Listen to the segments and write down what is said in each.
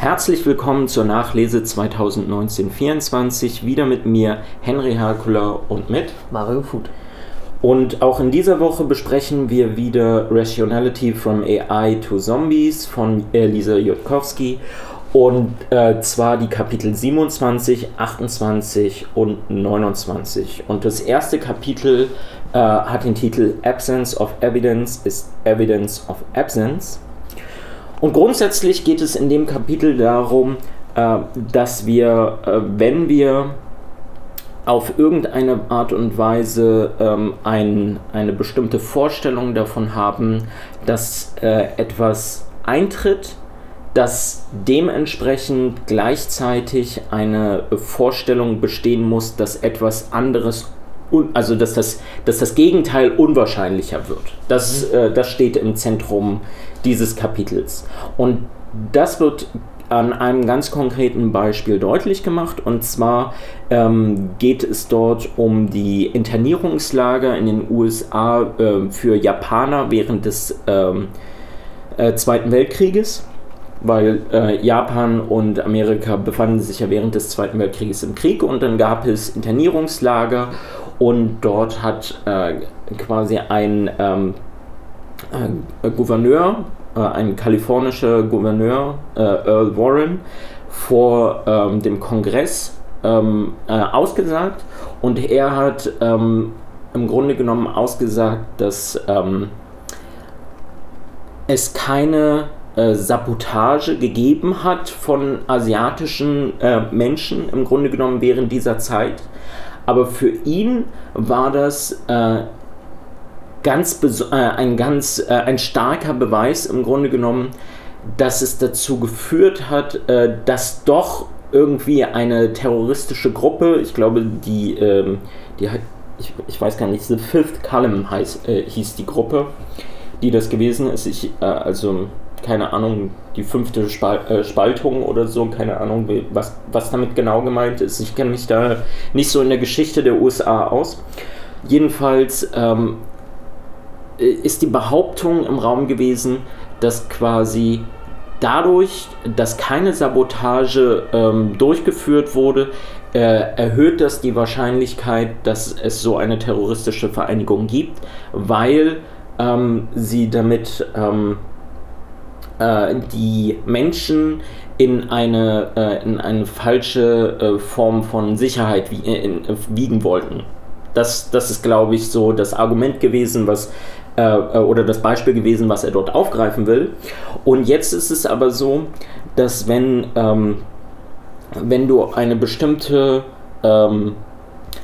Herzlich willkommen zur Nachlese 2019-24. Wieder mit mir Henry Herkula und mit Mario Food. Und auch in dieser Woche besprechen wir wieder Rationality from AI to Zombies von Lisa Jutkowski. Und äh, zwar die Kapitel 27, 28 und 29. Und das erste Kapitel äh, hat den Titel Absence of Evidence is Evidence of Absence. Und grundsätzlich geht es in dem Kapitel darum, äh, dass wir, äh, wenn wir auf irgendeine Art und Weise ähm, ein, eine bestimmte Vorstellung davon haben, dass äh, etwas eintritt, dass dementsprechend gleichzeitig eine Vorstellung bestehen muss, dass etwas anderes, also dass das, dass das Gegenteil unwahrscheinlicher wird. Das, mhm. äh, das steht im Zentrum dieses Kapitels. Und das wird an einem ganz konkreten Beispiel deutlich gemacht. Und zwar ähm, geht es dort um die Internierungslager in den USA äh, für Japaner während des ähm, äh, Zweiten Weltkrieges. Weil äh, Japan und Amerika befanden sich ja während des Zweiten Weltkrieges im Krieg und dann gab es Internierungslager und dort hat äh, quasi ein ähm, äh, Gouverneur, äh, ein kalifornischer Gouverneur, äh, Earl Warren, vor ähm, dem Kongress ähm, äh, ausgesagt und er hat ähm, im Grunde genommen ausgesagt, dass ähm, es keine äh, Sabotage gegeben hat von asiatischen Menschen im Grunde genommen während dieser Zeit. Aber für ihn war das äh, ganz äh, ein ganz äh, ein starker Beweis im Grunde genommen, dass es dazu geführt hat, äh, dass doch irgendwie eine terroristische Gruppe, ich glaube, die, ähm, die ich, ich weiß gar nicht, The Fifth Column heißt, äh, hieß die Gruppe, die das gewesen ist. Ich, äh, also keine Ahnung, die fünfte Spal äh, Spaltung oder so, keine Ahnung, was, was damit genau gemeint ist. Ich kenne mich da nicht so in der Geschichte der USA aus. Jedenfalls ähm, ist die Behauptung im Raum gewesen, dass quasi dadurch, dass keine Sabotage ähm, durchgeführt wurde, äh, erhöht das die Wahrscheinlichkeit, dass es so eine terroristische Vereinigung gibt, weil ähm, sie damit ähm, äh, die Menschen in eine, äh, in eine falsche äh, Form von Sicherheit wie, äh, wiegen wollten. Das, das ist, glaube ich, so das Argument gewesen, was oder das Beispiel gewesen, was er dort aufgreifen will. Und jetzt ist es aber so, dass wenn, ähm, wenn du eine bestimmte ähm,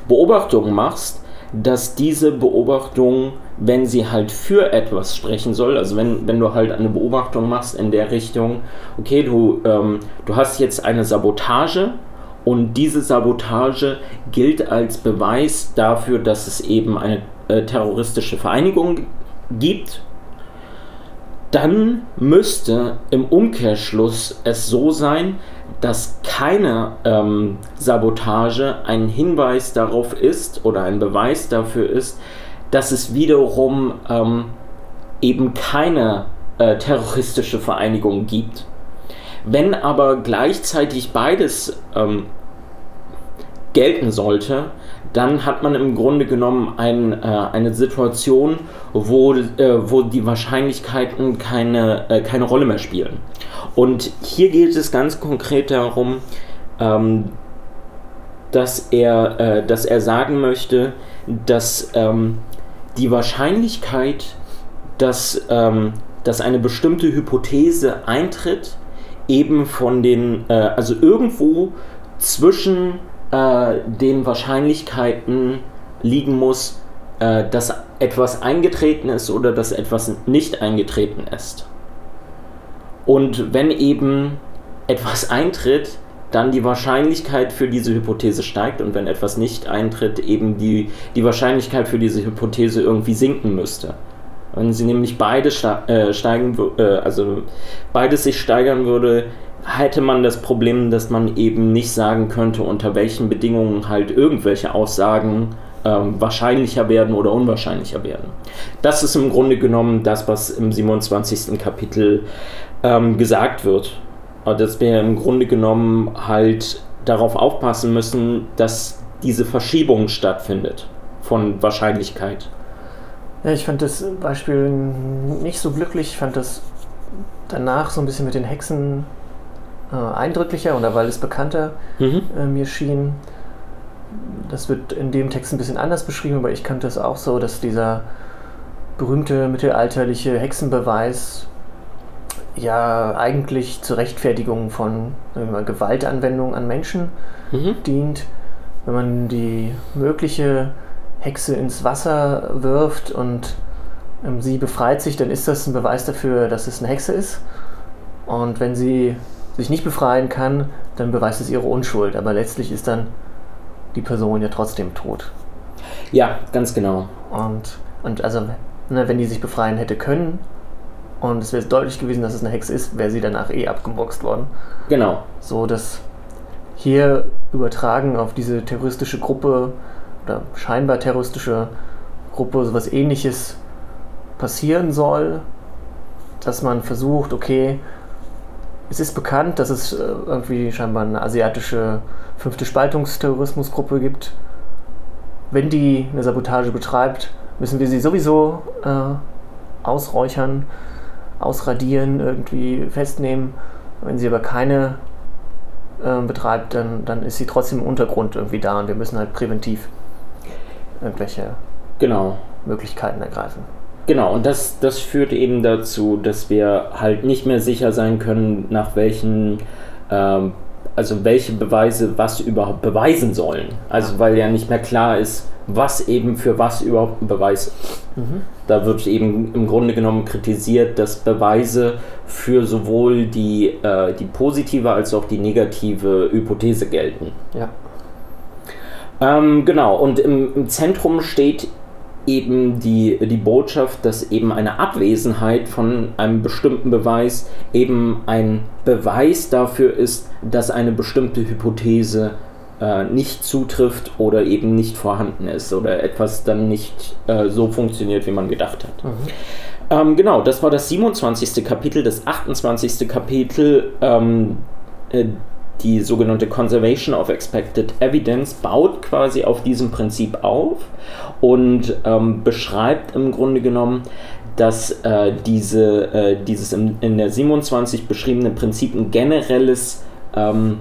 Beobachtung machst, dass diese Beobachtung, wenn sie halt für etwas sprechen soll, also wenn, wenn du halt eine Beobachtung machst in der Richtung, okay, du, ähm, du hast jetzt eine Sabotage und diese Sabotage gilt als Beweis dafür, dass es eben eine äh, terroristische Vereinigung gibt, dann müsste im Umkehrschluss es so sein, dass keine ähm, Sabotage ein Hinweis darauf ist oder ein Beweis dafür ist, dass es wiederum ähm, eben keine äh, terroristische Vereinigung gibt. Wenn aber gleichzeitig beides ähm, gelten sollte, dann hat man im Grunde genommen ein, äh, eine Situation, wo, äh, wo die Wahrscheinlichkeiten keine, äh, keine Rolle mehr spielen. Und hier geht es ganz konkret darum, ähm, dass, er, äh, dass er sagen möchte, dass ähm, die Wahrscheinlichkeit, dass, ähm, dass eine bestimmte Hypothese eintritt, eben von den, äh, also irgendwo zwischen äh, den Wahrscheinlichkeiten liegen muss, äh, dass etwas eingetreten ist oder dass etwas nicht eingetreten ist. Und wenn eben etwas eintritt, dann die Wahrscheinlichkeit für diese Hypothese steigt und wenn etwas nicht eintritt, eben die, die Wahrscheinlichkeit für diese Hypothese irgendwie sinken müsste. Wenn sie nämlich beide äh, steigen, äh, also beides sich steigern würde, hätte man das Problem, dass man eben nicht sagen könnte, unter welchen Bedingungen halt irgendwelche Aussagen ähm, wahrscheinlicher werden oder unwahrscheinlicher werden. Das ist im Grunde genommen das, was im 27. Kapitel ähm, gesagt wird. Dass wir im Grunde genommen halt darauf aufpassen müssen, dass diese Verschiebung stattfindet von Wahrscheinlichkeit. Ja, ich fand das Beispiel nicht so glücklich. Ich fand das danach so ein bisschen mit den Hexen äh, eindrücklicher oder weil es bekannter mhm. äh, mir schien. Das wird in dem Text ein bisschen anders beschrieben, aber ich kannte es auch so, dass dieser berühmte mittelalterliche Hexenbeweis ja eigentlich zur Rechtfertigung von mal, Gewaltanwendung an Menschen mhm. dient. Wenn man die mögliche Hexe ins Wasser wirft und ähm, sie befreit sich, dann ist das ein Beweis dafür, dass es eine Hexe ist. Und wenn sie sich nicht befreien kann, dann beweist es ihre Unschuld. Aber letztlich ist dann die Person ja trotzdem tot. Ja, ganz genau. Und, und also, ne, wenn die sich befreien hätte können und es wäre deutlich gewesen, dass es eine Hexe ist, wäre sie danach eh abgeboxt worden. Genau. So, dass hier übertragen auf diese terroristische Gruppe oder scheinbar terroristische Gruppe sowas ähnliches passieren soll, dass man versucht, okay, es ist bekannt, dass es äh, irgendwie scheinbar eine asiatische fünfte Spaltungsterrorismusgruppe gibt. Wenn die eine Sabotage betreibt, müssen wir sie sowieso äh, ausräuchern, ausradieren, irgendwie festnehmen. Wenn sie aber keine äh, betreibt, dann, dann ist sie trotzdem im Untergrund irgendwie da und wir müssen halt präventiv irgendwelche genau. Möglichkeiten ergreifen. Genau, und das, das führt eben dazu, dass wir halt nicht mehr sicher sein können, nach welchen, ähm, also welche Beweise was überhaupt beweisen sollen. Also weil ja nicht mehr klar ist, was eben für was überhaupt ein Beweis ist. Mhm. Da wird eben im Grunde genommen kritisiert, dass Beweise für sowohl die, äh, die positive als auch die negative Hypothese gelten. Ja. Ähm, genau, und im, im Zentrum steht eben die, die Botschaft, dass eben eine Abwesenheit von einem bestimmten Beweis eben ein Beweis dafür ist, dass eine bestimmte Hypothese äh, nicht zutrifft oder eben nicht vorhanden ist oder etwas dann nicht äh, so funktioniert, wie man gedacht hat. Mhm. Ähm, genau, das war das 27. Kapitel. Das 28. Kapitel ähm, äh, die sogenannte Conservation of Expected Evidence baut quasi auf diesem Prinzip auf und ähm, beschreibt im Grunde genommen, dass äh, diese, äh, dieses in, in, der 27 beschriebene Prinzip ein generelles ähm,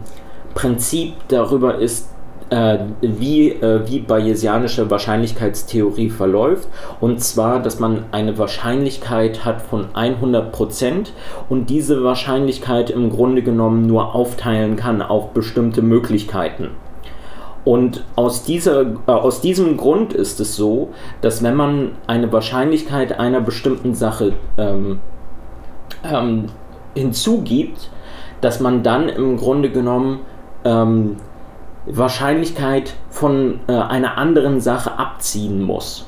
Prinzip darüber ist, äh, wie, äh, wie bayesianische Wahrscheinlichkeitstheorie verläuft. Und zwar, dass man eine Wahrscheinlichkeit hat von 100% und diese Wahrscheinlichkeit im Grunde genommen nur aufteilen kann auf bestimmte Möglichkeiten. Und aus, dieser, äh, aus diesem Grund ist es so, dass wenn man eine Wahrscheinlichkeit einer bestimmten Sache ähm, ähm, hinzugibt, dass man dann im Grunde genommen ähm, Wahrscheinlichkeit von äh, einer anderen Sache abziehen muss.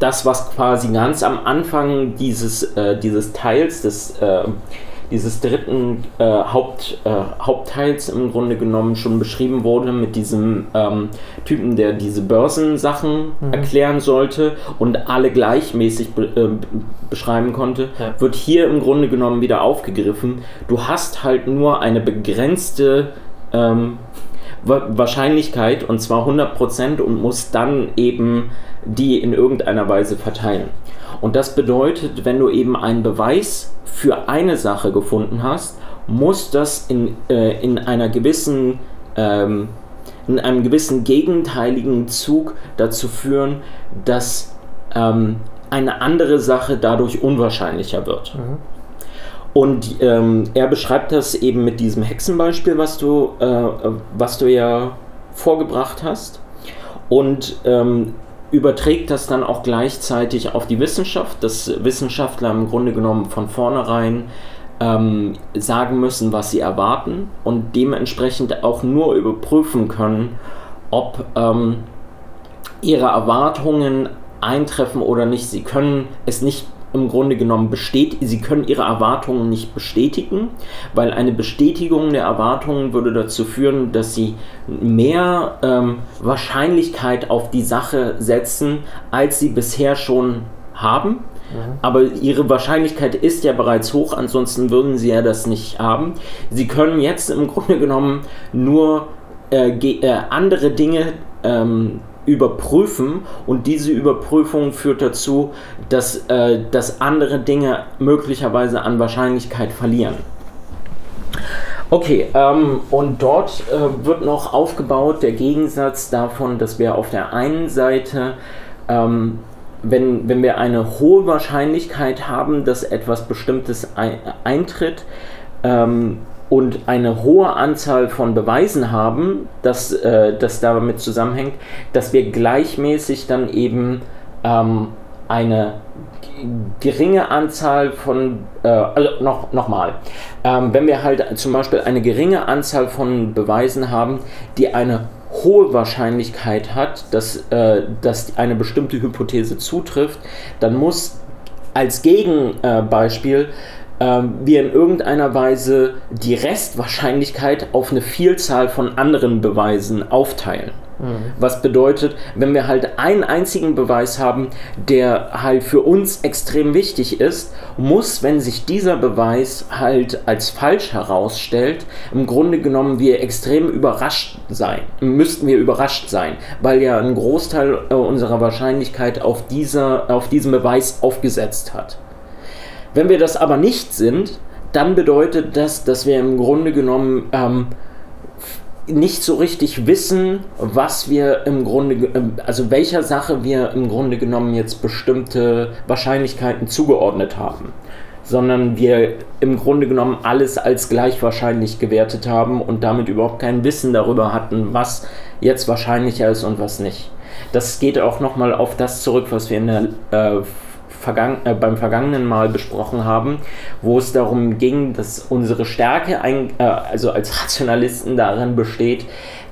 Das, was quasi ganz am Anfang dieses, äh, dieses Teils, des, äh, dieses dritten äh, Haupt, äh, Hauptteils im Grunde genommen schon beschrieben wurde mit diesem ähm, Typen, der diese Börsensachen mhm. erklären sollte und alle gleichmäßig be äh, beschreiben konnte, ja. wird hier im Grunde genommen wieder aufgegriffen. Du hast halt nur eine begrenzte ähm, Wahrscheinlichkeit und zwar 100% und muss dann eben die in irgendeiner Weise verteilen. Und das bedeutet, wenn du eben einen Beweis für eine Sache gefunden hast, muss das in, äh, in einer gewissen ähm, in einem gewissen gegenteiligen Zug dazu führen, dass ähm, eine andere Sache dadurch unwahrscheinlicher wird. Mhm. Und ähm, er beschreibt das eben mit diesem Hexenbeispiel, was du, äh, was du ja vorgebracht hast. Und ähm, überträgt das dann auch gleichzeitig auf die Wissenschaft, dass Wissenschaftler im Grunde genommen von vornherein ähm, sagen müssen, was sie erwarten und dementsprechend auch nur überprüfen können, ob ähm, ihre Erwartungen eintreffen oder nicht. Sie können es nicht im Grunde genommen bestätigen, sie können ihre Erwartungen nicht bestätigen, weil eine Bestätigung der Erwartungen würde dazu führen, dass sie mehr ähm, Wahrscheinlichkeit auf die Sache setzen, als sie bisher schon haben. aber ihre Wahrscheinlichkeit ist ja bereits hoch, ansonsten würden sie ja das nicht haben. Sie können jetzt im Grunde genommen nur äh, äh, andere Dinge ähm, überprüfen und diese Überprüfung führt dazu, dass, äh, dass andere Dinge möglicherweise an Wahrscheinlichkeit verlieren. Okay, ähm, und dort äh, wird noch aufgebaut der Gegensatz davon, dass wir auf der einen Seite, ähm, wenn, wenn wir eine hohe Wahrscheinlichkeit haben, dass etwas Bestimmtes ein, eintritt, ähm, und eine hohe Anzahl von Beweisen haben, dass äh, das damit zusammenhängt, dass wir gleichmäßig dann eben ähm, eine geringe Anzahl von, äh, also noch, nochmal, ähm, wenn wir halt zum Beispiel eine geringe Anzahl von Beweisen haben, die eine hohe Wahrscheinlichkeit hat, dass, äh, dass eine bestimmte Hypothese zutrifft, dann muss als Gegenbeispiel ähm, wir in irgendeiner Weise die Restwahrscheinlichkeit auf eine Vielzahl von anderen Beweisen aufteilen. Mhm. Was bedeutet, wenn wir halt einen einzigen Beweis haben, der halt für uns extrem wichtig ist, muss, wenn sich dieser Beweis halt als falsch herausstellt, im Grunde genommen wir extrem überrascht sein, müssten wir überrascht sein, weil ja ein Großteil äh, unserer Wahrscheinlichkeit auf, dieser, auf diesen Beweis aufgesetzt hat. Wenn wir das aber nicht sind, dann bedeutet das, dass wir im Grunde genommen ähm, nicht so richtig wissen, was wir im Grunde, ähm, also welcher Sache wir im Grunde genommen jetzt bestimmte Wahrscheinlichkeiten zugeordnet haben, sondern wir im Grunde genommen alles als gleich wahrscheinlich gewertet haben und damit überhaupt kein Wissen darüber hatten, was jetzt wahrscheinlicher ist und was nicht. Das geht auch nochmal auf das zurück, was wir in der äh, vergangen, äh, beim vergangenen Mal besprochen haben, wo es darum ging, dass unsere Stärke, ein, äh, also als Rationalisten darin besteht,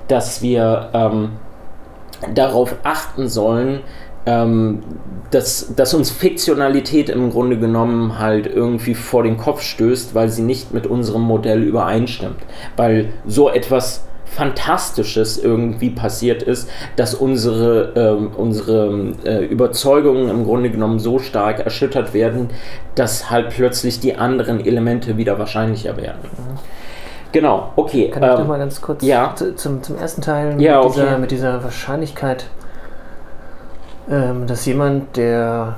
dass wir ähm, darauf achten sollen, ähm, dass, dass uns Fiktionalität im Grunde genommen halt irgendwie vor den Kopf stößt, weil sie nicht mit unserem Modell übereinstimmt. Weil so etwas Fantastisches irgendwie passiert ist, dass unsere, äh, unsere äh, Überzeugungen im Grunde genommen so stark erschüttert werden, dass halt plötzlich die anderen Elemente wieder wahrscheinlicher werden. Mhm. Genau, okay. Kann ich ähm, noch mal ganz kurz ja. zum, zum ersten Teil mit, ja, okay. dieser, mit dieser Wahrscheinlichkeit, ähm, dass jemand, der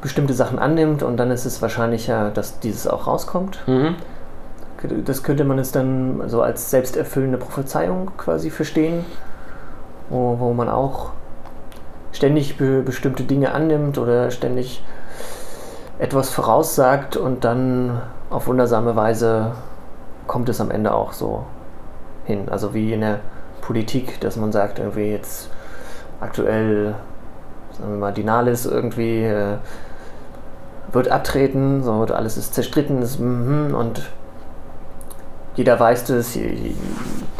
bestimmte Sachen annimmt und dann ist es wahrscheinlicher, dass dieses auch rauskommt. Mhm das könnte man jetzt dann so als selbsterfüllende Prophezeiung quasi verstehen, wo, wo man auch ständig be bestimmte Dinge annimmt oder ständig etwas voraussagt und dann auf wundersame Weise kommt es am Ende auch so hin. Also wie in der Politik, dass man sagt, irgendwie jetzt aktuell, sagen wir mal, Dinalis irgendwie äh, wird abtreten, so alles ist zerstritten ist, mm, und jeder weiß das,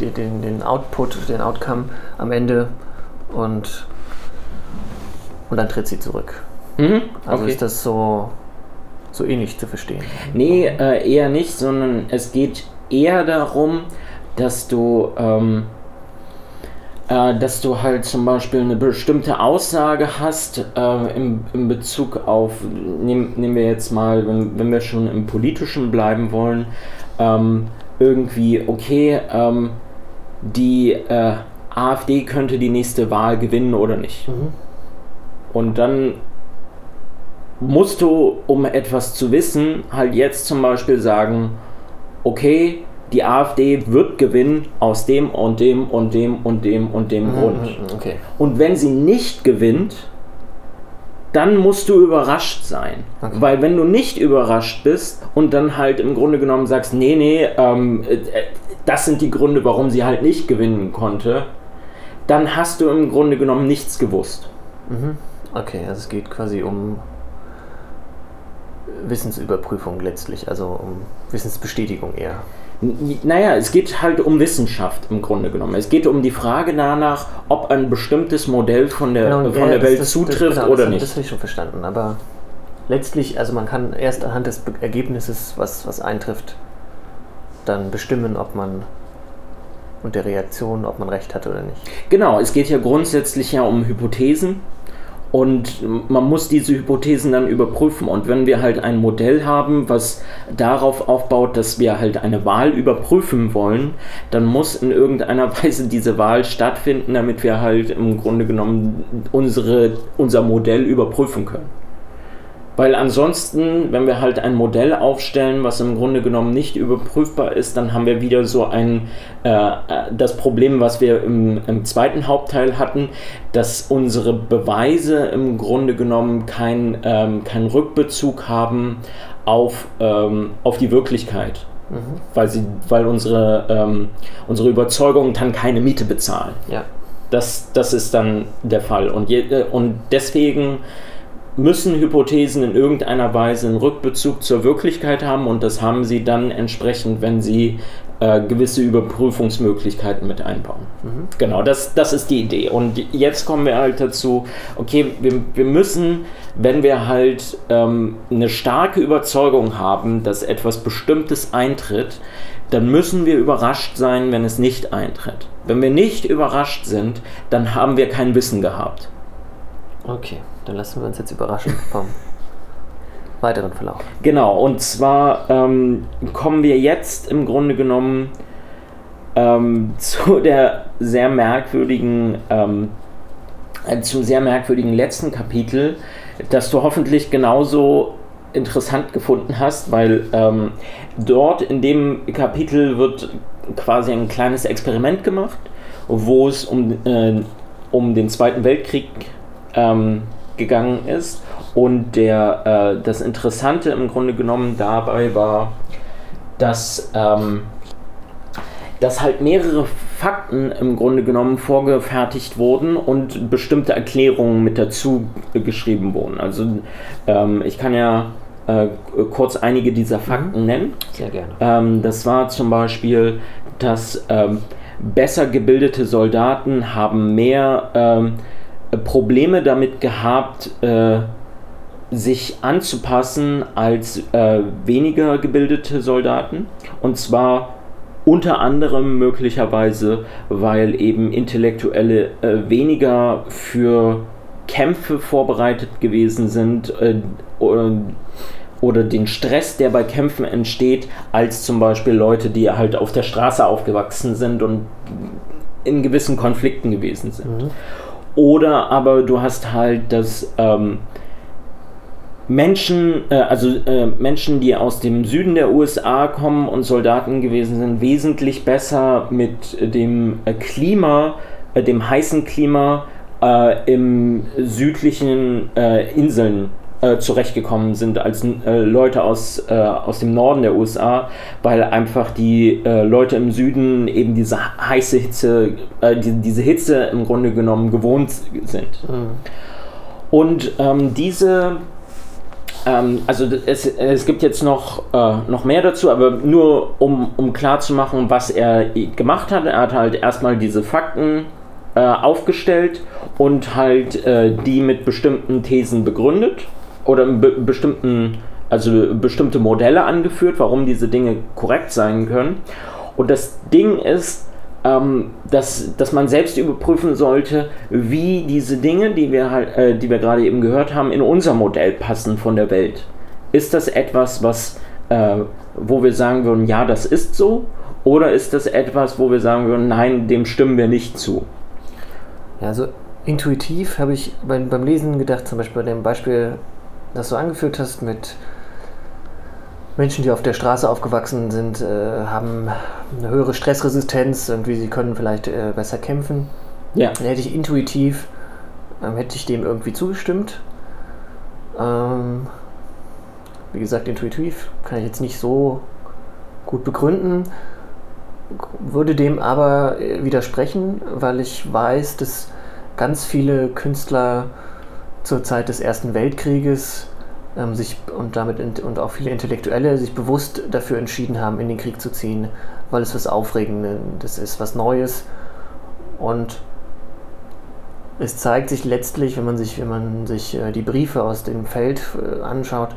den, den Output, den Outcome am Ende und, und dann tritt sie zurück. Mhm, also ist das so, so ähnlich zu verstehen? Nee, äh, eher nicht, sondern es geht eher darum, dass du, ähm, äh, dass du halt zum Beispiel eine bestimmte Aussage hast äh, im, in Bezug auf, nehm, nehmen wir jetzt mal, wenn, wenn wir schon im Politischen bleiben wollen, ähm, irgendwie, okay, ähm, die äh, AfD könnte die nächste Wahl gewinnen oder nicht. Mhm. Und dann musst du, um etwas zu wissen, halt jetzt zum Beispiel sagen, okay, die AfD wird gewinnen aus dem und dem und dem und dem und dem mhm, Grund. Mhm, okay. Und wenn sie nicht gewinnt, dann musst du überrascht sein. Okay. Weil wenn du nicht überrascht bist und dann halt im Grunde genommen sagst, nee, nee, ähm, äh, das sind die Gründe, warum sie halt nicht gewinnen konnte, dann hast du im Grunde genommen nichts gewusst. Mhm. Okay, also es geht quasi um Wissensüberprüfung letztlich, also um Wissensbestätigung eher. Naja, es geht halt um Wissenschaft im Grunde genommen. Es geht um die Frage danach, ob ein bestimmtes Modell von der, genau, von ja, der Welt das, zutrifft das, genau, oder das, nicht. Das habe ich schon verstanden, aber letztlich, also man kann erst anhand des Ergebnisses, was, was eintrifft, dann bestimmen, ob man und der Reaktion, ob man recht hat oder nicht. Genau, es geht ja grundsätzlich ja um Hypothesen Und man muss diese Hypothesen dann überprüfen. Und wenn wir halt ein Modell haben, was darauf aufbaut, dass wir halt eine Wahl überprüfen wollen, dann muss in irgendeiner Weise diese Wahl stattfinden, damit wir halt im Grunde genommen unsere, unser Modell überprüfen können. Weil ansonsten, wenn wir halt ein Modell aufstellen, was im Grunde genommen nicht überprüfbar ist, dann haben wir wieder so ein äh, das Problem, was wir im, im, zweiten Hauptteil hatten, dass unsere Beweise im Grunde genommen keinen ähm, kein Rückbezug haben auf, ähm, auf die Wirklichkeit. Mhm. Weil, sie, weil unsere, ähm, unsere Überzeugungen dann keine Miete bezahlen. Ja. Das, das ist dann der Fall. Und, je, äh, und deswegen müssen Hypothesen in irgendeiner Weise einen Rückbezug zur Wirklichkeit haben und das haben sie dann entsprechend, wenn sie äh, gewisse Überprüfungsmöglichkeiten mit einbauen. Mhm. Genau, das, das ist die Idee. Und jetzt kommen wir halt dazu, okay, wir, wir müssen, wenn wir halt ähm, eine starke Überzeugung haben, dass etwas Bestimmtes eintritt, dann müssen wir überrascht sein, wenn es nicht eintritt. Wenn wir nicht überrascht sind, dann haben wir kein Wissen gehabt. Okay, dann lassen wir uns jetzt überraschen vom weiteren Verlauf. Genau, und zwar ähm, kommen wir jetzt im Grunde genommen ähm, zu der sehr merkwürdigen, ähm, äh, zum sehr merkwürdigen letzten Kapitel, das du hoffentlich genauso interessant gefunden hast, weil ähm, dort in dem Kapitel wird quasi ein kleines Experiment gemacht, wo es um, äh, um den Zweiten Weltkrieg geht ähm, gegangen ist. Und der, äh, das Interessante im Grunde genommen dabei war, dass, ähm, dass halt mehrere Fakten im Grunde genommen vorgefertigt wurden und bestimmte Erklärungen mit dazu geschrieben wurden. Also ähm, ich kann ja äh, kurz einige dieser Fakten mhm. nennen. Sehr gerne. Ähm, das war zum Beispiel, dass ähm, besser gebildete Soldaten haben mehr ähm, Probleme damit gehabt, äh, sich anzupassen als äh, weniger gebildete Soldaten. Und zwar unter anderem möglicherweise, weil eben Intellektuelle äh, weniger für Kämpfe vorbereitet gewesen sind äh, oder den Stress, der bei Kämpfen entsteht, als zum Beispiel Leute, die halt auf der Straße aufgewachsen sind und in gewissen Konflikten gewesen sind. Mhm. Oder aber du hast halt das ähm, Menschen, äh, also äh, Menschen, die aus dem Süden der USA kommen und Soldaten gewesen sind, wesentlich besser mit dem äh, Klima, äh, dem heißen Klima äh, im südlichen äh, Inseln äh, zurechtgekommen sind als äh, Leute aus, äh, aus dem Norden der USA, weil einfach die äh, Leute im Süden eben diese heiße Hitze, äh, die, diese Hitze im Grunde genommen gewohnt sind. Mhm. Und ähm, diese ähm, also es, es gibt jetzt noch, äh, noch mehr dazu, aber nur um, um klar zu machen, was er gemacht hat. Er hat halt erstmal diese Fakten aufgestellt und halt die mit bestimmten Thesen begründet oder be bestimmten, also bestimmte Modelle angeführt, warum diese Dinge korrekt sein können. Und das Ding ist, ähm, dass, dass man selbst überprüfen sollte, wie diese Dinge, die wir, halt, äh, die wir gerade eben gehört haben, in unser Modell passen von der Welt. Ist das etwas, was, äh, wo wir sagen würden, ja, das ist so? Oder ist das etwas, wo wir sagen würden, nein, dem stimmen wir nicht zu? Ja, also intuitiv habe ich beim, beim Lesen gedacht, zum Beispiel bei dem Beispiel das du angeführt hast mit Menschen, die auf der Straße aufgewachsen sind, äh, haben eine höhere Stressresistenz, und wie sie können vielleicht äh, besser kämpfen. Ja. Dann hätte ich intuitiv, ähm, hätte ich dem irgendwie zugestimmt. Ähm, wie gesagt, intuitiv kann ich jetzt nicht so gut begründen, würde dem aber äh, widersprechen, weil ich weiß, dass ganz viele Künstler zur Zeit des Ersten Weltkrieges ähm, sich und damit und auch viele Intellektuelle sich bewusst dafür entschieden haben, in den Krieg zu ziehen, weil es was Aufregendes ist, was Neues. Und es zeigt sich letztlich, wenn man sich, wenn man sich äh, die Briefe aus dem Feld äh, anschaut,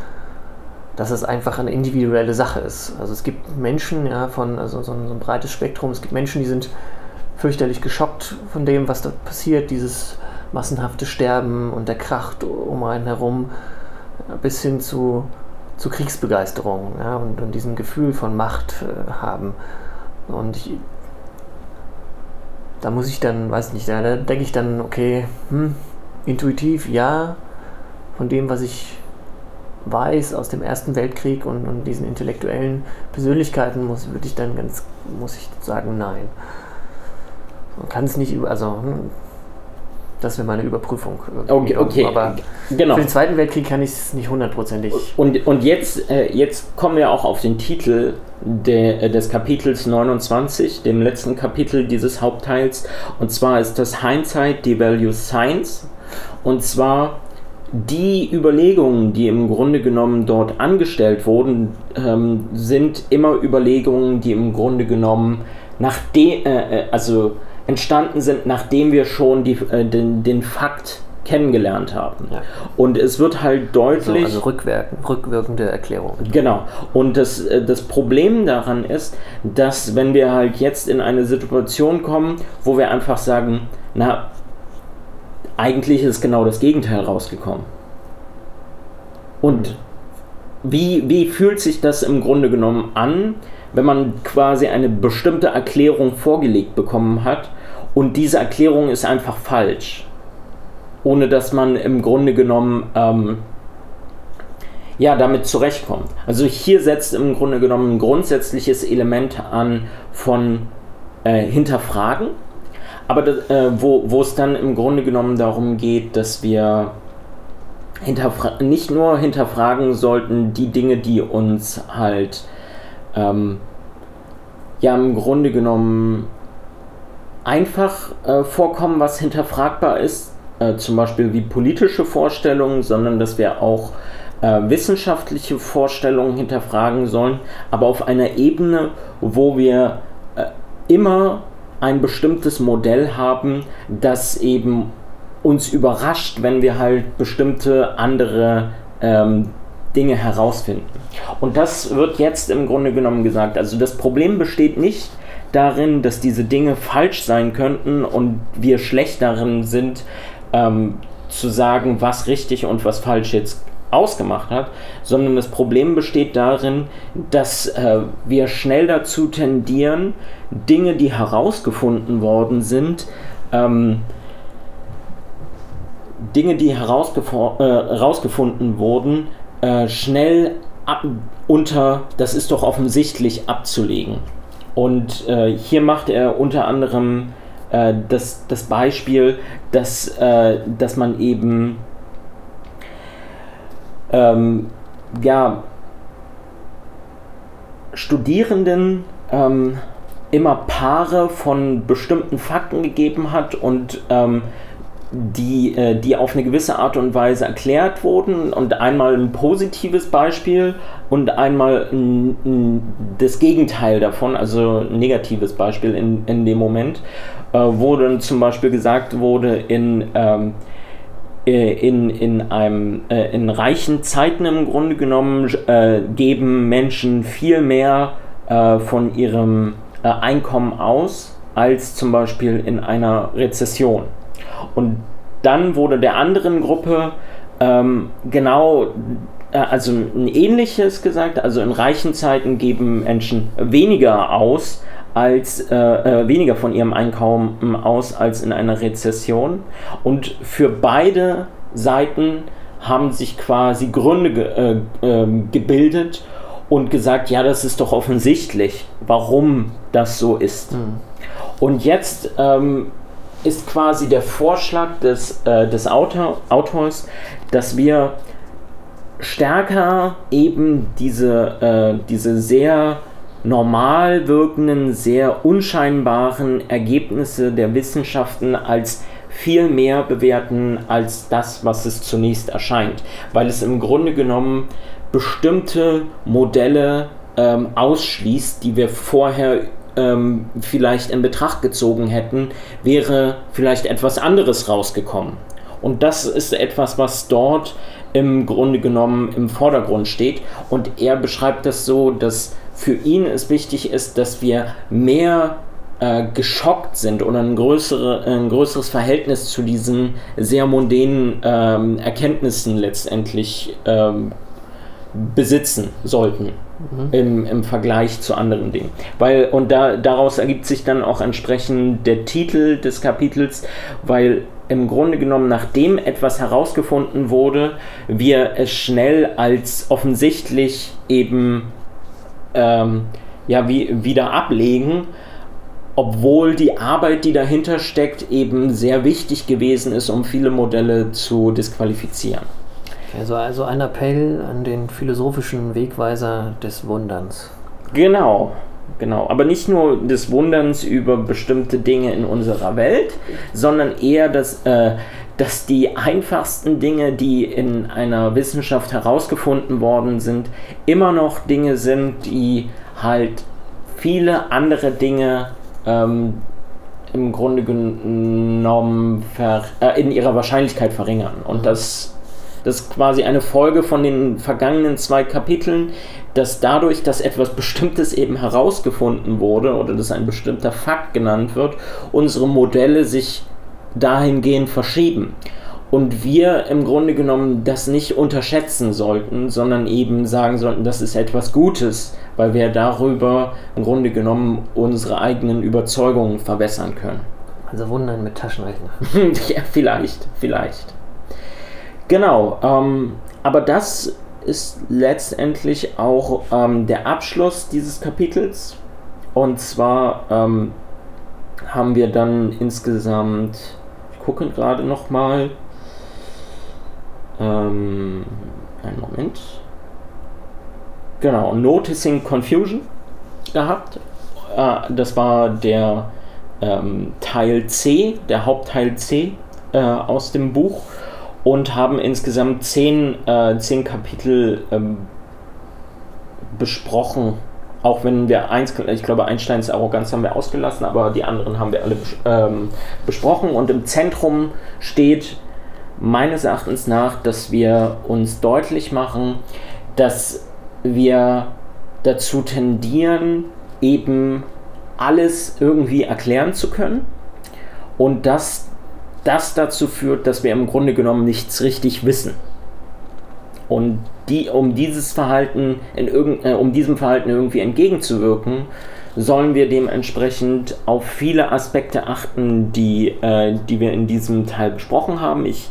dass es einfach eine individuelle Sache ist. Also es gibt Menschen, ja, von also so ein, so ein breites Spektrum. Es gibt Menschen, die sind fürchterlich geschockt von dem, was da passiert, dieses massenhafte Sterben und der Krach um einen herum bis hin zu, zu Kriegsbegeisterung ja, und, und diesem Gefühl von Macht äh, haben. Und ich, da muss ich dann, weiß nicht, da, da denke ich dann, okay, hm, intuitiv ja, von dem, was ich weiß aus dem Ersten Weltkrieg und, und diesen intellektuellen Persönlichkeiten, muss, würde ich dann ganz, muss ich sagen, nein. Man kann es nicht, also hm, das wäre meine Überprüfung. Okay, okay. Aber genau. für den Zweiten Weltkrieg kann ich es nicht hundertprozentig. Und, und jetzt, äh, jetzt kommen wir auch auf den Titel der, äh, des Kapitels 29, dem letzten Kapitel dieses Hauptteils. Und zwar ist das Hindsight Devalue Science. Und zwar die Überlegungen, die im Grunde genommen dort angestellt wurden, ähm, sind immer Überlegungen, die im Grunde genommen nach dem, äh, äh, also entstanden sind, nachdem wir schon die, äh, den, den Fakt kennengelernt haben. Ja. Und es wird halt deutlich. Also, also rückwirkend, rückwirkende Erklärung. Genau. Und das, äh, das Problem daran ist, dass wenn wir halt jetzt in eine Situation kommen, wo wir einfach sagen, na, eigentlich ist genau das Gegenteil rausgekommen. Und wie, wie fühlt sich das im Grunde genommen an, wenn man quasi eine bestimmte Erklärung vorgelegt bekommen hat und diese Erklärung ist einfach falsch. Ohne dass man im Grunde genommen ähm, ja, damit zurechtkommt. Also hier setzt im Grunde genommen ein grundsätzliches Element an von äh, Hinterfragen, aber das, äh, wo, wo es dann im Grunde genommen darum geht, dass wir nicht nur hinterfragen sollten die Dinge, die uns halt ähm, ja im Grunde genommen einfach äh, vorkommen, was hinterfragbar ist, äh, zum Beispiel wie politische Vorstellungen, sondern dass wir auch äh, wissenschaftliche Vorstellungen hinterfragen sollen, aber auf einer Ebene, wo wir äh, immer ein bestimmtes Modell haben, das eben uns überrascht, wenn wir halt bestimmte andere ähm, Dinge herausfinden. Und das wird jetzt im Grunde genommen gesagt. Also das Problem besteht nicht darin, dass diese Dinge falsch sein könnten und wir schlecht darin sind, ähm, zu sagen, was richtig und was falsch jetzt ausgemacht hat, sondern das Problem besteht darin, dass äh, wir schnell dazu tendieren, Dinge, die herausgefunden worden sind, ähm, Dinge, die herausgefunden äh, wurden, äh, schnell ab, unter, das ist doch offensichtlich abzulegen. Und äh, hier macht er unter anderem äh, das, das Beispiel, dass, äh, dass man eben ähm, ja, Studierenden ähm, immer Paare von bestimmten Fakten gegeben hat und ähm, die, äh, die auf eine gewisse Art und Weise erklärt wurden und einmal ein positives Beispiel und einmal ein, ein, das Gegenteil davon, also ein negatives Beispiel in, in dem Moment, äh, wo dann zum Beispiel gesagt wurde, in, ähm, äh, in, in, einem, in reichen Zeiten im Grunde genommen geben Menschen viel mehr von ihrem Einkommen aus als zum Beispiel in einer Rezession. Und dann wurde der anderen Gruppe ähm, genau äh, also ein ähnliches gesagt, also in reichen Zeiten geben Menschen weniger aus als äh, äh, weniger von ihrem Einkommen aus als in einer Rezession und für beide Seiten haben sich quasi Gründe ge äh, ähm, gebildet und gesagt, ja, das ist doch offensichtlich, warum das so ist. Mhm. Und jetzt ähm, ist quasi der Vorschlag des, äh, des Autor, Autors, dass wir stärker eben diese, äh, diese sehr normal wirkenden, sehr unscheinbaren Ergebnisse der Wissenschaften als viel mehr bewerten als das, was es zunächst erscheint, weil es im Grunde genommen bestimmte Modelle ähm, ausschließt, die wir vorher ähm, vielleicht in Betracht gezogen hätten, wäre vielleicht etwas anderes rausgekommen. Und das ist etwas, was dort im Grunde genommen im Vordergrund steht. Und er beschreibt das so, dass für ihn es wichtig ist, dass wir mehr äh, geschockt sind oder ein, größere, ein größeres Verhältnis zu diesen sehr mondänen ähm, Erkenntnissen letztendlich ähm, besitzen sollten. Mhm. Im, im Vergleich zu anderen Dingen. Weil, und da, daraus ergibt sich dann auch entsprechend der Titel des Kapitels, weil im Grunde genommen, nachdem etwas herausgefunden wurde, wir es schnell als offensichtlich eben ähm, ja, wie, wieder ablegen, obwohl die Arbeit, die dahinter steckt, eben sehr wichtig gewesen ist, um viele Modelle zu disqualifizieren. Also, also ein Appell an den philosophischen Wegweiser des Wunderns. Genau, genau. Aber nicht nur des Wunderns über bestimmte Dinge in unserer Welt, sondern eher das, äh, dass die einfachsten Dinge, die in einer Wissenschaft herausgefunden worden sind, immer noch Dinge sind, die halt viele andere Dinge ähm, im Grunde genommen äh, in ihrer Wahrscheinlichkeit verringern. Und das das ist quasi eine Folge von den vergangenen zwei Kapiteln, dass dadurch, dass etwas Bestimmtes eben herausgefunden wurde oder dass ein bestimmter Fakt genannt wird, unsere Modelle sich dahingehend verschieben. Und wir im Grunde genommen das nicht unterschätzen sollten, sondern eben sagen sollten, das ist etwas Gutes, weil wir darüber im Grunde genommen unsere eigenen Überzeugungen verbessern können. Also Wundern mit Taschenrechner. ja, vielleicht, vielleicht. Genau, ähm, aber das ist letztendlich auch ähm, der Abschluss dieses Kapitels. Und zwar ähm, haben wir dann insgesamt, ich gucke gerade nochmal, ähm, einen Moment. Genau, Noticing Confusion gehabt. Äh, das war der ähm, Teil C, der Hauptteil C äh, aus dem Buch und haben insgesamt zehn, äh, zehn Kapitel ähm, besprochen. Auch wenn wir eins, ich glaube, Einsteins Arroganz haben wir ausgelassen, aber die anderen haben wir alle ähm, besprochen. Und im Zentrum steht meines Erachtens nach, dass wir uns deutlich machen, dass wir dazu tendieren, eben alles irgendwie erklären zu können und dass das dazu führt, dass wir im Grunde genommen nichts richtig wissen. Und die, um dieses Verhalten in äh, um diesem Verhalten irgendwie entgegenzuwirken, sollen wir dementsprechend auf viele Aspekte achten, die, äh, die wir in diesem Teil besprochen haben. Ich,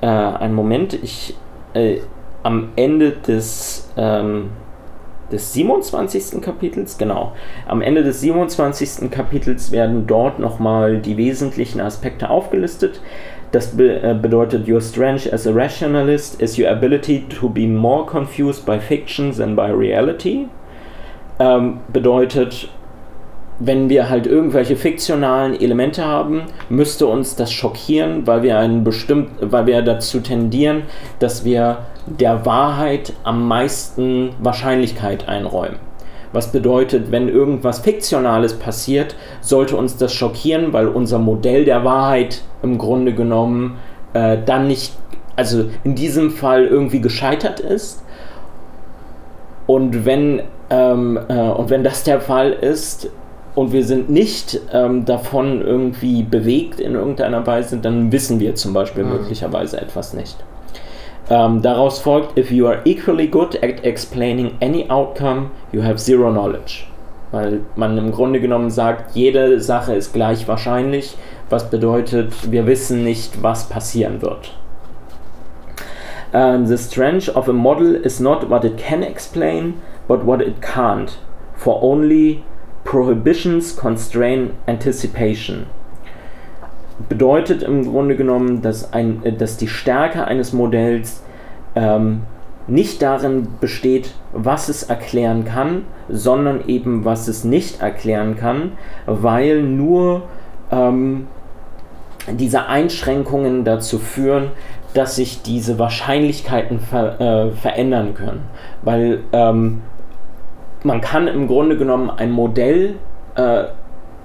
äh, einen Moment, ich äh, am Ende des ähm, des 27. Kapitels, genau. Am Ende des 27. Kapitels werden dort nochmal die wesentlichen Aspekte aufgelistet. Das be äh, bedeutet, your strength as a rationalist is your ability to be more confused by fiction than by reality. Ähm, bedeutet, wenn wir halt irgendwelche fiktionalen Elemente haben, müsste uns das schockieren, weil wir einen bestimmt, weil wir dazu tendieren, dass wir der Wahrheit am meisten Wahrscheinlichkeit einräumen. Was bedeutet, wenn irgendwas Fiktionales passiert, sollte uns das schockieren, weil unser Modell der Wahrheit im Grunde genommen äh, dann nicht, also in diesem Fall irgendwie gescheitert ist. Und wenn, ähm, äh, und wenn das der Fall ist, und wir sind nicht ähm, davon irgendwie bewegt in irgendeiner Weise, dann wissen wir zum Beispiel mhm. möglicherweise etwas nicht. Ähm, daraus folgt, if you are equally good at explaining any outcome, you have zero knowledge. Weil man im Grunde genommen sagt, jede Sache ist gleich wahrscheinlich, was bedeutet, wir wissen nicht, was passieren wird. Uh, the strength of a model is not what it can explain, but what it can't. For only Prohibitions constrain anticipation. Bedeutet im Grunde genommen, dass, ein, dass die Stärke eines Modells ähm, nicht darin besteht, was es erklären kann, sondern eben, was es nicht erklären kann, weil nur ähm, diese Einschränkungen dazu führen, dass sich diese Wahrscheinlichkeiten ver, äh, verändern können. Weil ähm, man kann im Grunde genommen ein Modell, äh,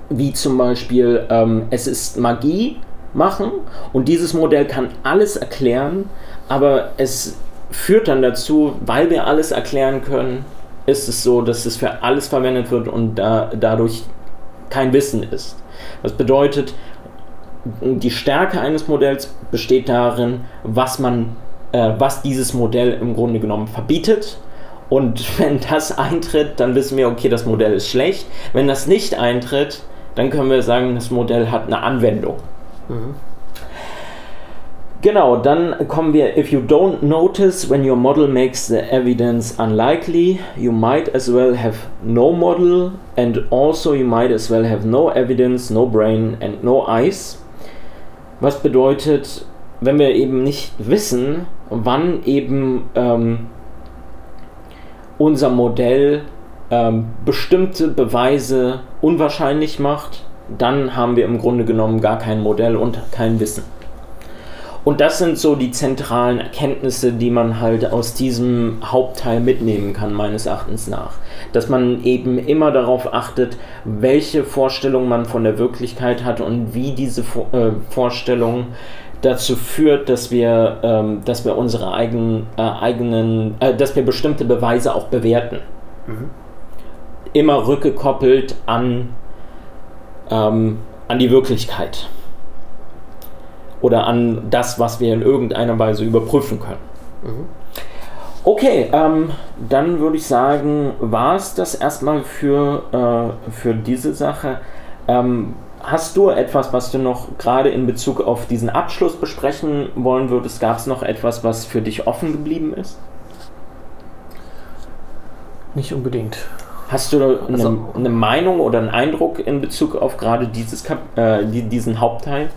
wie zum Beispiel ähm, es ist Magie, machen und dieses Modell kann alles erklären, aber es führt dann dazu, weil wir alles erklären können, ist es so, dass es für alles verwendet wird und da, dadurch kein Wissen ist. Das bedeutet, die Stärke eines Modells besteht darin, was man, äh, was dieses Modell im Grunde genommen verbietet. Und wenn das eintritt, dann wissen wir, okay, das Modell ist schlecht. Wenn das nicht eintritt, dann können wir sagen, das Modell hat eine Anwendung. Mhm. Genau, dann kommen wir, if you don't notice when your model makes the evidence unlikely, you might as well have no model and also you might as well have no evidence, no brain and no eyes. Was bedeutet, wenn wir eben nicht wissen, wann eben ähm, unser Modell ähm, bestimmte Beweise unwahrscheinlich macht, dann haben wir im Grunde genommen gar kein Modell und kein Wissen. Und das sind so die zentralen Erkenntnisse, die man halt aus diesem Hauptteil mitnehmen kann, meines Erachtens nach. Dass man eben immer darauf achtet, welche Vorstellung man von der Wirklichkeit hat und wie diese äh, Vorstellung dazu führt, dass wir, ähm, dass wir unsere eigen, äh, eigenen, äh, dass wir bestimmte Beweise auch bewerten. Mhm. Immer rückgekoppelt an, ähm, an die Wirklichkeit oder an das, was wir in irgendeiner Weise überprüfen können. Mhm. Okay, ähm, dann würde ich sagen, war es das erstmal für, äh, für diese Sache. Hast du etwas, was du noch gerade in Bezug auf diesen Abschluss besprechen wollen würdest? Gab es noch etwas, was für dich offen geblieben ist? Nicht unbedingt. Hast du eine, also, eine Meinung oder einen Eindruck in Bezug auf gerade dieses Kap äh, diesen Hauptteil?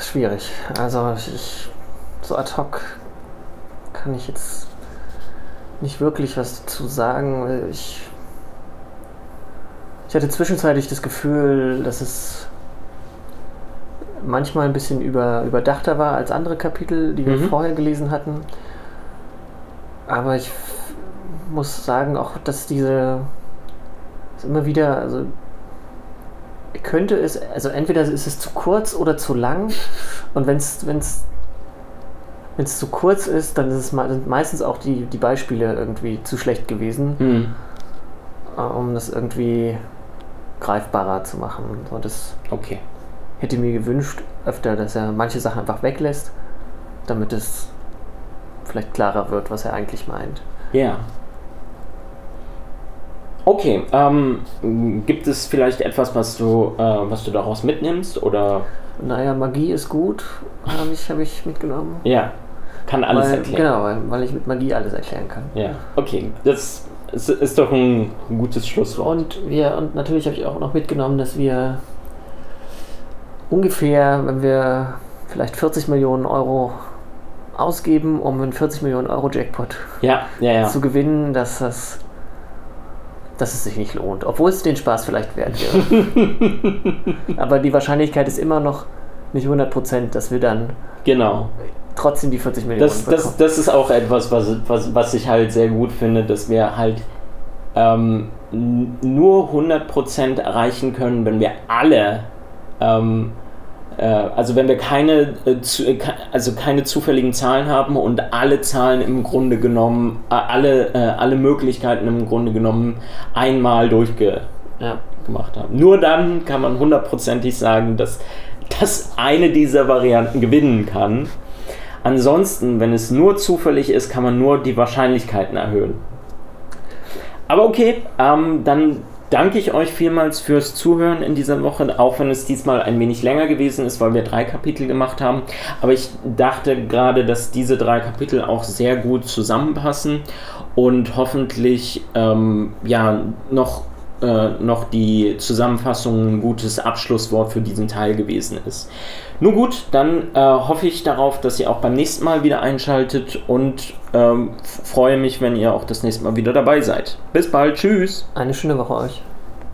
schwierig. Also ich so ad hoc kann ich jetzt nicht wirklich was dazu sagen. Ich, ich hatte zwischenzeitlich das Gefühl, dass es manchmal ein bisschen über, überdachter war als andere Kapitel, die wir mhm. vorher gelesen hatten. Aber ich muss sagen auch, dass diese immer wieder, also könnte es, also entweder ist es zu kurz oder zu lang. Und wenn es wenn es zu kurz ist, dann ist es sind meistens auch die, die Beispiele irgendwie zu schlecht gewesen, mhm. um das irgendwie greifbarer zu machen. Und das okay. hätte mir gewünscht, öfter, dass er manche Sachen einfach weglässt, damit es vielleicht klarer wird, was er eigentlich meint. Ja. Okay, ähm, gibt es vielleicht etwas, was du, äh, was du daraus mitnimmst oder? Naja, Magie ist gut, habe ich, hab ich mitgenommen. Ja, kann alles weil, erklären. Genau, weil, weil ich mit Magie alles erklären kann. Ja, okay, das ist, ist doch ein gutes Schlusswort. Und, wir, und natürlich habe ich auch noch mitgenommen, dass wir ungefähr, wenn wir vielleicht 40 Millionen Euro ausgeben, um einen 40 Millionen Euro Jackpot ja, ja, ja. zu gewinnen, dass das dass es sich nicht lohnt, obwohl es den Spaß vielleicht wert wäre. Aber die Wahrscheinlichkeit ist immer noch nicht 100%, dass wir dann genau. Trotzdem die 40 Millionen das, das, das ist auch etwas, was, was, was ich halt sehr gut finde, dass wir halt ähm, nur 100% erreichen können, wenn wir alle ähm, äh, also wenn wir keine, äh, also keine zufälligen Zahlen haben und alle Zahlen im Grunde genommen, äh, alle, alle Möglichkeiten im Grunde genommen einmal durchgemacht ja. haben. Nur dann kann man hundertprozentig sagen, dass das eine dieser Varianten gewinnen kann. Ansonsten, wenn es nur zufällig ist, kann man nur die Wahrscheinlichkeiten erhöhen. Aber okay, ähm, dann danke ich euch vielmals fürs Zuhören in dieser Woche, auch wenn es diesmal ein wenig länger gewesen ist, weil wir drei Kapitel gemacht haben. Aber ich dachte gerade, dass diese drei Kapitel auch sehr gut zusammenpassen und hoffentlich ähm, ja noch äh, noch die Zusammenfassung ein gutes Abschlusswort für diesen Teil gewesen ist. Nun gut, dann äh, hoffe ich darauf, dass ihr auch beim nächsten Mal wieder einschaltet und ähm, freue mich, wenn ihr auch das nächste Mal wieder dabei seid. Bis bald, tschüss. Eine schöne Woche euch.